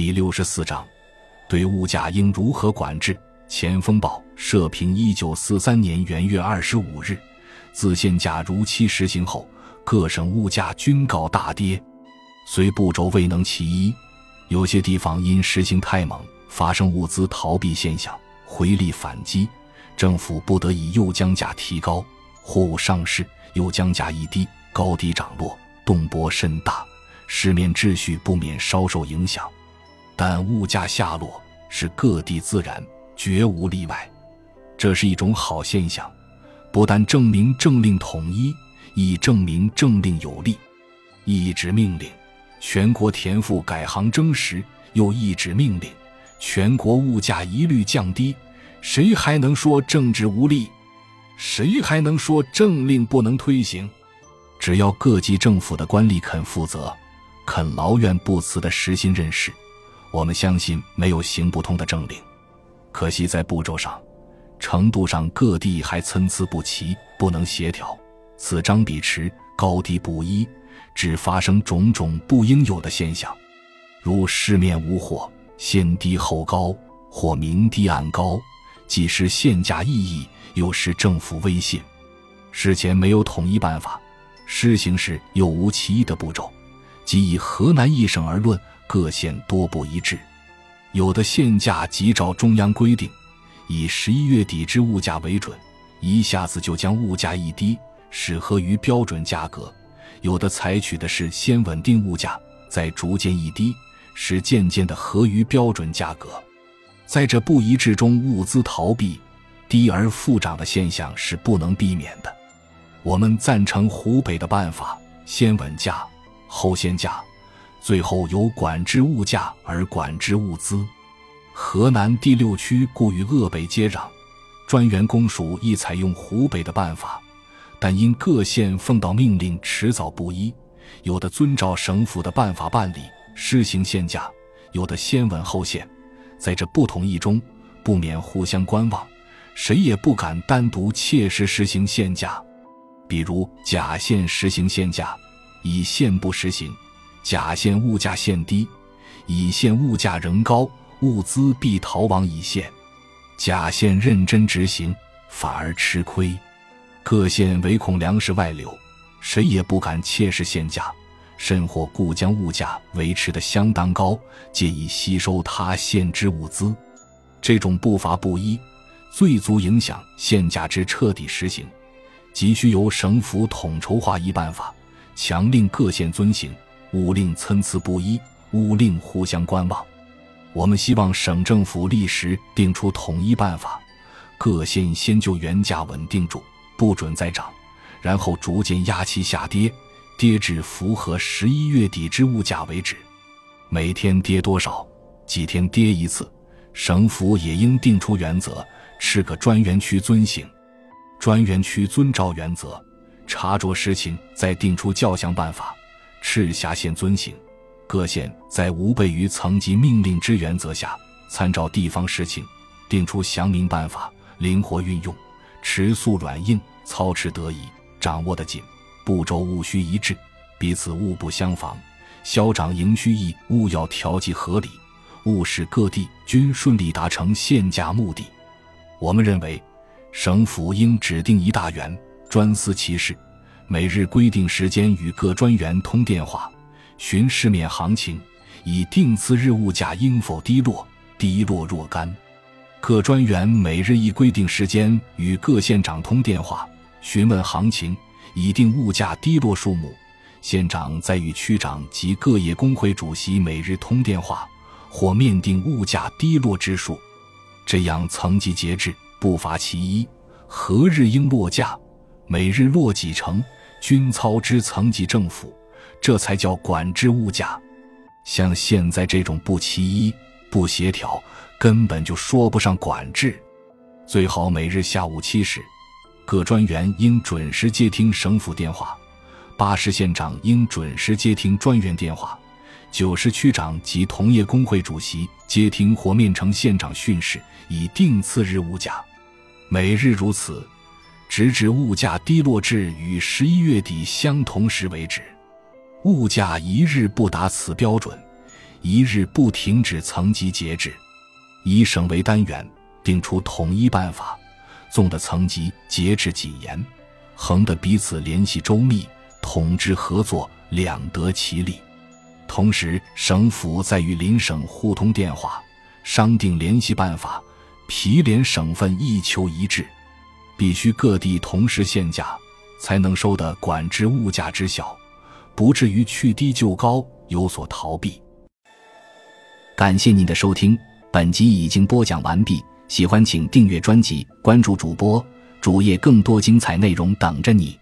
第六十四章，对物价应如何管制？前锋报社评：一九四三年元月二十五日，自限价如期实行后，各省物价均告大跌。虽步骤未能其一，有些地方因实行太猛，发生物资逃避现象，回力反击，政府不得已又将价提高。货物上市，又将价一低，高低涨落，动波甚大，市面秩序不免稍受影响。但物价下落是各地自然，绝无例外，这是一种好现象，不但证明政令统一，亦证明政令有力。一纸命令，全国田赋改行征时，又一纸命令，全国物价一律降低，谁还能说政治无力？谁还能说政令不能推行？只要各级政府的官吏肯负责，肯劳怨不辞的实心任事。我们相信没有行不通的政令，可惜在步骤上、程度上各地还参差不齐，不能协调，此张彼弛，高低不一，只发生种种不应有的现象，如市面无货，先低后高，或明低暗高，既是限价意义，又是政府威信。事前没有统一办法，施行时又无其一的步骤，即以河南一省而论。各县多不一致，有的县价即照中央规定，以十一月底之物价为准，一下子就将物价一低，使合于标准价格；有的采取的是先稳定物价，再逐渐一低，使渐渐的合于标准价格。在这不一致中，物资逃避、低而复涨的现象是不能避免的。我们赞成湖北的办法，先稳价，后限价。最后由管制物价而管制物资，河南第六区故与鄂北接壤，专员公署亦采用湖北的办法，但因各县奉到命令迟早不一，有的遵照省府的办法办理，施行限价；有的先稳后限，在这不同意中，不免互相观望，谁也不敢单独切实实行限价。比如甲县实行限价，乙县不实行。甲县物价限低，乙县物价仍高，物资必逃往乙县。甲县认真执行，反而吃亏。各县唯恐粮食外流，谁也不敢切实限价，甚或故将物价维持的相当高，借以吸收他县之物资。这种步伐不一，最足影响限价之彻底实行，急需由省府统筹划一办法，强令各县遵行。勿令参差不一，勿令互相观望。我们希望省政府立时定出统一办法，各县先就原价稳定住，不准再涨，然后逐渐压其下跌，跌至符合十一月底之物价为止。每天跌多少，几天跌一次，省府也应定出原则，吃个专员区遵行。专员区遵照原则，查着实情，再定出较详办法。赤霞县遵行，各县在无悖于层级命令之原则下，参照地方实情，定出详明办法，灵活运用，持速软硬，操持得宜，掌握得紧，步骤务须一致，彼此务不相妨，消长营需役务要调剂合理，务使各地均顺利达成限价目的。我们认为，省府应指定一大员，专司其事。每日规定时间与各专员通电话，询市面行情，以定次日物价应否低落，低落若干。各专员每日一规定时间与各县长通电话，询问行情，以定物价低落数目。县长再与区长及各业工会主席每日通电话，或面定物价低落之数。这样层级节制，不乏其一。何日应落价，每日落几成？均操之层级政府，这才叫管制物价。像现在这种不齐一、不协调，根本就说不上管制。最好每日下午七时，各专员应准时接听省府电话；八十县长应准时接听专员电话；九十区长及同业工会主席接听或面呈县长训示，以定次日物价。每日如此。直至物价低落至与十一月底相同时为止，物价一日不达此标准，一日不停止层级节制，以省为单元，定出统一办法。纵的层级节制谨严，横的彼此联系周密，统支合作，两得其利。同时，省府在与邻省互通电话，商定联系办法，毗连省份一求一致。必须各地同时限价，才能收的管制物价之小，不至于去低就高，有所逃避。感谢您的收听，本集已经播讲完毕。喜欢请订阅专辑，关注主播主页，更多精彩内容等着你。